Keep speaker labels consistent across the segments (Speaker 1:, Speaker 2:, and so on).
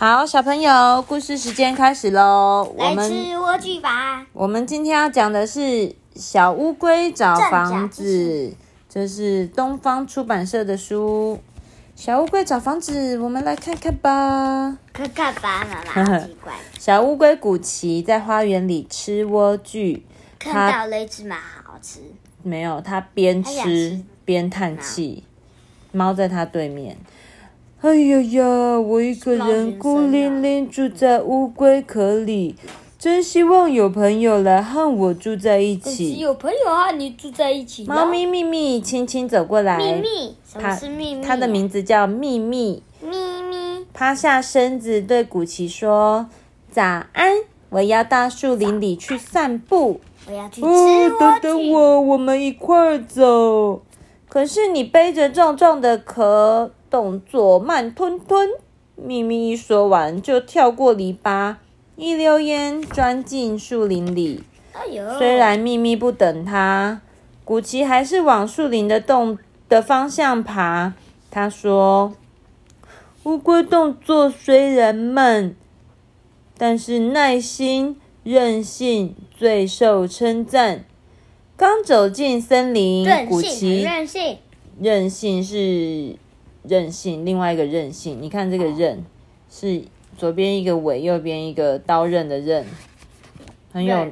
Speaker 1: 好，小朋友，故事时间开始喽。我
Speaker 2: 来
Speaker 1: 们
Speaker 2: 吃莴苣吧。
Speaker 1: 我们今天要讲的是小乌龟找房子，这是东方出版社的书。小乌龟找房子，我们来看看吧。
Speaker 2: 看看吧，妈妈，好奇怪。
Speaker 1: 小乌龟古奇在花园里吃莴苣，
Speaker 2: 看到了一只马，好吃。
Speaker 1: 没有，它边吃边叹气。猫在它对面。哎呀呀！我一个人孤零零住在乌龟壳里，真希望有朋友来和我住在一起。
Speaker 2: 有朋友和你住在一起。
Speaker 1: 猫咪咪咪轻轻走过来，
Speaker 2: 秘密，什么
Speaker 1: 它
Speaker 2: 是秘密？
Speaker 1: 它的名字叫秘密，
Speaker 2: 咪咪。
Speaker 1: 趴下身子对古奇说：“早安，我要到树林里去散步。”
Speaker 2: 我要去吃
Speaker 1: 哦。等等我，我们一块儿走。可是你背着重重的壳，动作慢吞吞。咪咪一说完，就跳过篱笆，一溜烟钻进树林里。
Speaker 2: 哎，
Speaker 1: 虽然咪咪不等他，古奇还是往树林的洞的方向爬。他说：“乌龟动作虽然慢，但是耐心、韧性最受称赞。”刚走进森林，古奇
Speaker 2: 很任性。
Speaker 1: 韧性是韧性，另外一个韧性。你看这个刃是左边一个尾，右边一个刀刃的刃，很有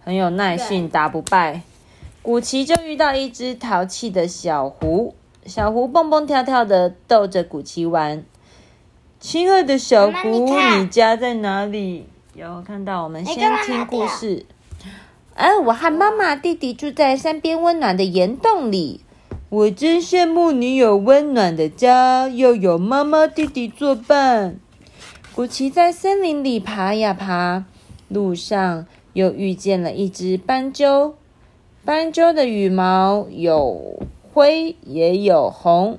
Speaker 1: 很有耐性，打不败。古奇就遇到一只淘气的小狐，小狐蹦蹦跳跳的逗着古奇玩。亲爱的小狐，
Speaker 2: 你
Speaker 1: 你家在哪里？有看到？我们先听故事。哎，我和妈妈、弟弟住在山边温暖的岩洞里。我真羡慕你有温暖的家，又有妈妈、弟弟作伴。古奇在森林里爬呀爬，路上又遇见了一只斑鸠。斑鸠的羽毛有灰也有红。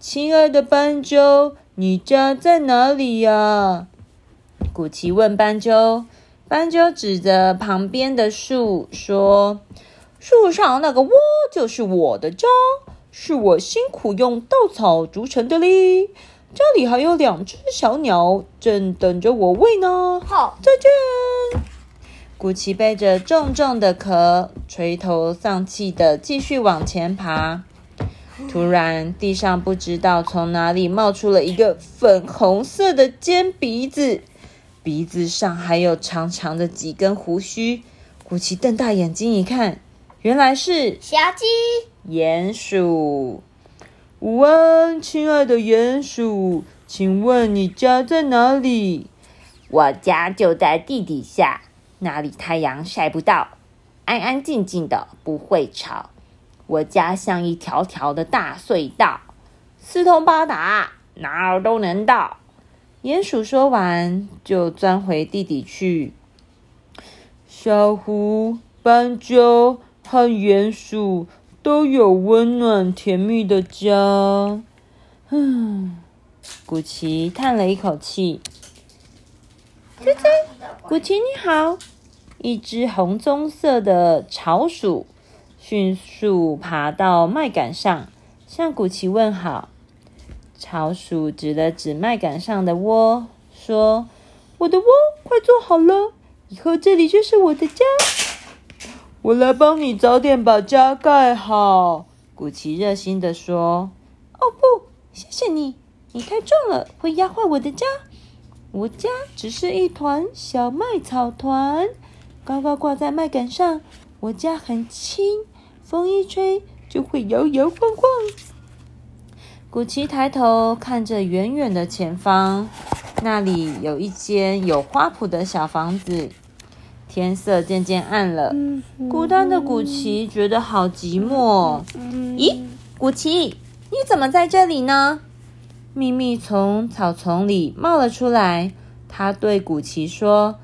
Speaker 1: 亲爱的斑鸠，你家在哪里呀？古奇问斑鸠。斑鸠指着旁边的树说：“树上那个窝就是我的家，是我辛苦用稻草筑成的哩。家里还有两只小鸟，正等着我喂呢。
Speaker 2: 好，
Speaker 1: 再见。”古奇背着重重的壳，垂头丧气的继续往前爬。突然，地上不知道从哪里冒出了一个粉红色的尖鼻子。鼻子上还有长长的几根胡须。古奇瞪大眼睛一看，原来是
Speaker 2: 小鸡。
Speaker 1: 鼹鼠。午安，亲爱的鼹鼠，请问你家在哪里？我家就在地底下，那里太阳晒不到，安安静静的，不会吵。我家像一条条的大隧道，四通八达，哪儿都能到。鼹鼠说完，就钻回地底去。小狐、斑鸠和鼹鼠都有温暖甜蜜的家。嗯，古奇叹了一口气。
Speaker 2: 猜猜，
Speaker 1: 古奇你好，一只红棕色的巢鼠迅速爬到麦秆上，向古奇问好。巢鼠指了指麦秆上的窝，说：“我的窝快做好了，以后这里就是我的家。我来帮你早点把家盖好。”古奇热心地说：“哦不，谢谢你，你太重了，会压坏我的家。我家只是一团小麦草团，高高挂在麦秆上。我家很轻，风一吹就会摇摇晃晃。”古奇抬头看着远远的前方，那里有一间有花圃的小房子。天色渐渐暗了，孤单的古奇觉得好寂寞。咦，古奇，你怎么在这里呢？秘密从草丛里冒了出来，他对古奇说：“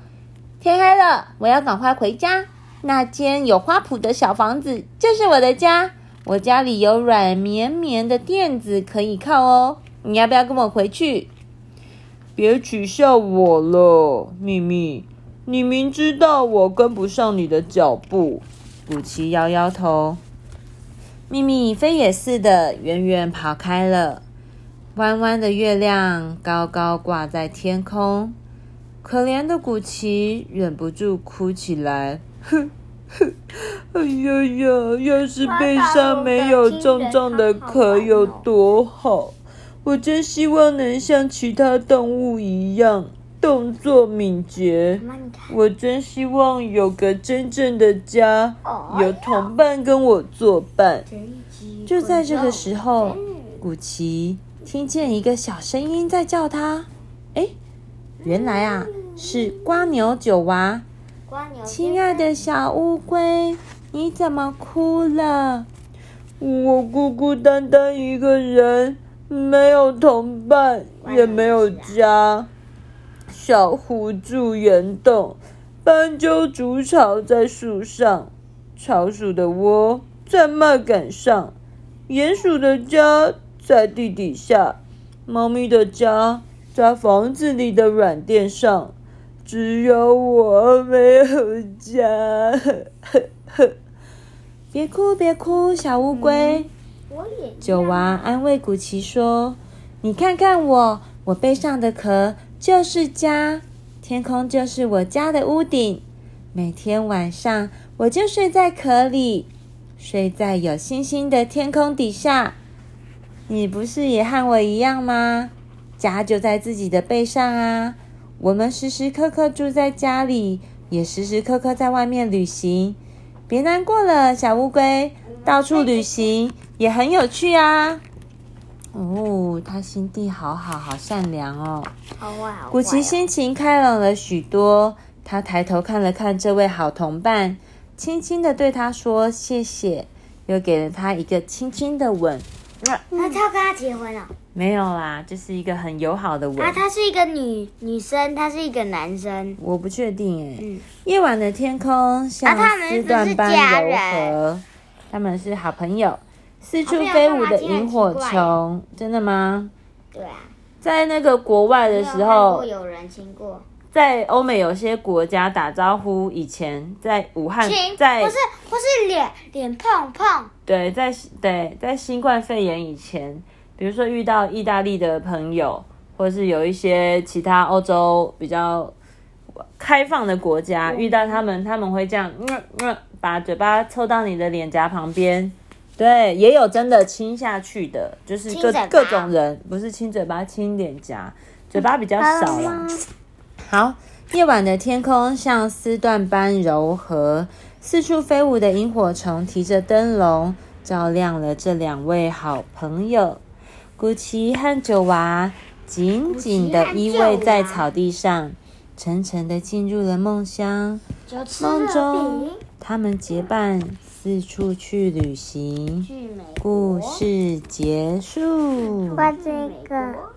Speaker 1: 天黑了，我要赶快回家。那间有花圃的小房子就是我的家。”我家里有软绵绵的垫子可以靠哦，你要不要跟我回去？别取笑我了，秘密。你明知道我跟不上你的脚步。古奇摇摇头。秘密飞也似的远远跑开了。弯弯的月亮高高挂在天空，可怜的古奇忍不住哭起来。哼哼，哎呀呀！要是背上没有重重的壳有多好！我真希望能像其他动物一样动作敏捷。我真希望有个真正的家，有同伴跟我作伴。就在这个时候，古奇听见一个小声音在叫他。哎，原来啊是瓜牛九娃。亲爱的小乌龟，你怎么哭了？我孤孤单单一个人，没有同伴，也没有家。小狐住岩洞，斑鸠筑巢在树上，巢鼠的窝在麦秆上，鼹鼠的家在地底下，猫咪的家在房子里的软垫上。只有我没有家，别哭别哭，小乌龟。
Speaker 2: 我也
Speaker 1: 九娃安慰古奇说：“你看看我，我背上的壳就是家，天空就是我家的屋顶。每天晚上我就睡在壳里，睡在有星星的天空底下。你不是也和我一样吗？家就在自己的背上啊。”我们时时刻刻住在家里，也时时刻刻在外面旅行。别难过了，小乌龟，到处旅行也很有趣啊！哦，他心地好好，好善良哦。
Speaker 2: 好坏好坏。
Speaker 1: 古奇心情开朗了许多，他抬头看了看这位好同伴，轻轻的对他说：“谢谢。”又给了他一个轻轻的吻。
Speaker 2: 那他要跟他结婚了？
Speaker 1: 没有啦，这是一个很友好的吻。
Speaker 2: 啊，他是一个女女生，他是一个男生。
Speaker 1: 我不确定哎。
Speaker 2: 嗯，
Speaker 1: 夜晚的天空像丝缎般柔和，他们是好朋友。四处飞舞的萤火虫，真的吗？
Speaker 2: 对啊。
Speaker 1: 在那个国外的时候，
Speaker 2: 有人亲过，
Speaker 1: 在欧美有些国家打招呼，以前在武汉，，在
Speaker 2: 不是不是脸脸碰碰，
Speaker 1: 对，在对在新冠肺炎以前，比如说遇到意大利的朋友，或者是有一些其他欧洲比较开放的国家，遇到他们，他们会这样，嗯嗯，把嘴巴凑到你的脸颊旁边。对，也有真的亲下去的，就是各各种人，不是亲嘴巴，亲脸颊，嘴巴比较少啦。好，夜晚的天空像丝缎般柔和，四处飞舞的萤火虫提着灯笼，照亮了这两位好朋友。古奇和九娃紧紧的依偎在草地上，沉沉的进入了梦乡。梦中，他们结伴四处去旅行。故事结束。
Speaker 2: 去美国